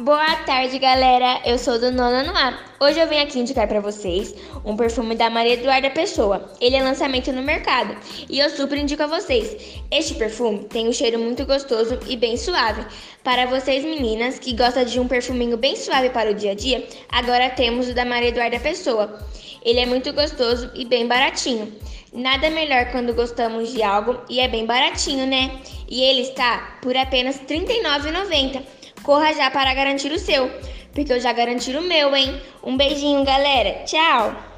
Boa tarde, galera. Eu sou do Nona no Ar. Hoje eu venho aqui indicar para vocês um perfume da Maria Eduarda Pessoa. Ele é lançamento no mercado e eu super indico a vocês. Este perfume tem um cheiro muito gostoso e bem suave. Para vocês meninas que gostam de um perfuminho bem suave para o dia a dia, agora temos o da Maria Eduarda Pessoa. Ele é muito gostoso e bem baratinho. Nada melhor quando gostamos de algo e é bem baratinho, né? E ele está por apenas R$ 39,90. Corra já para garantir o seu, porque eu já garanti o meu, hein? Um beijinho, galera. Tchau!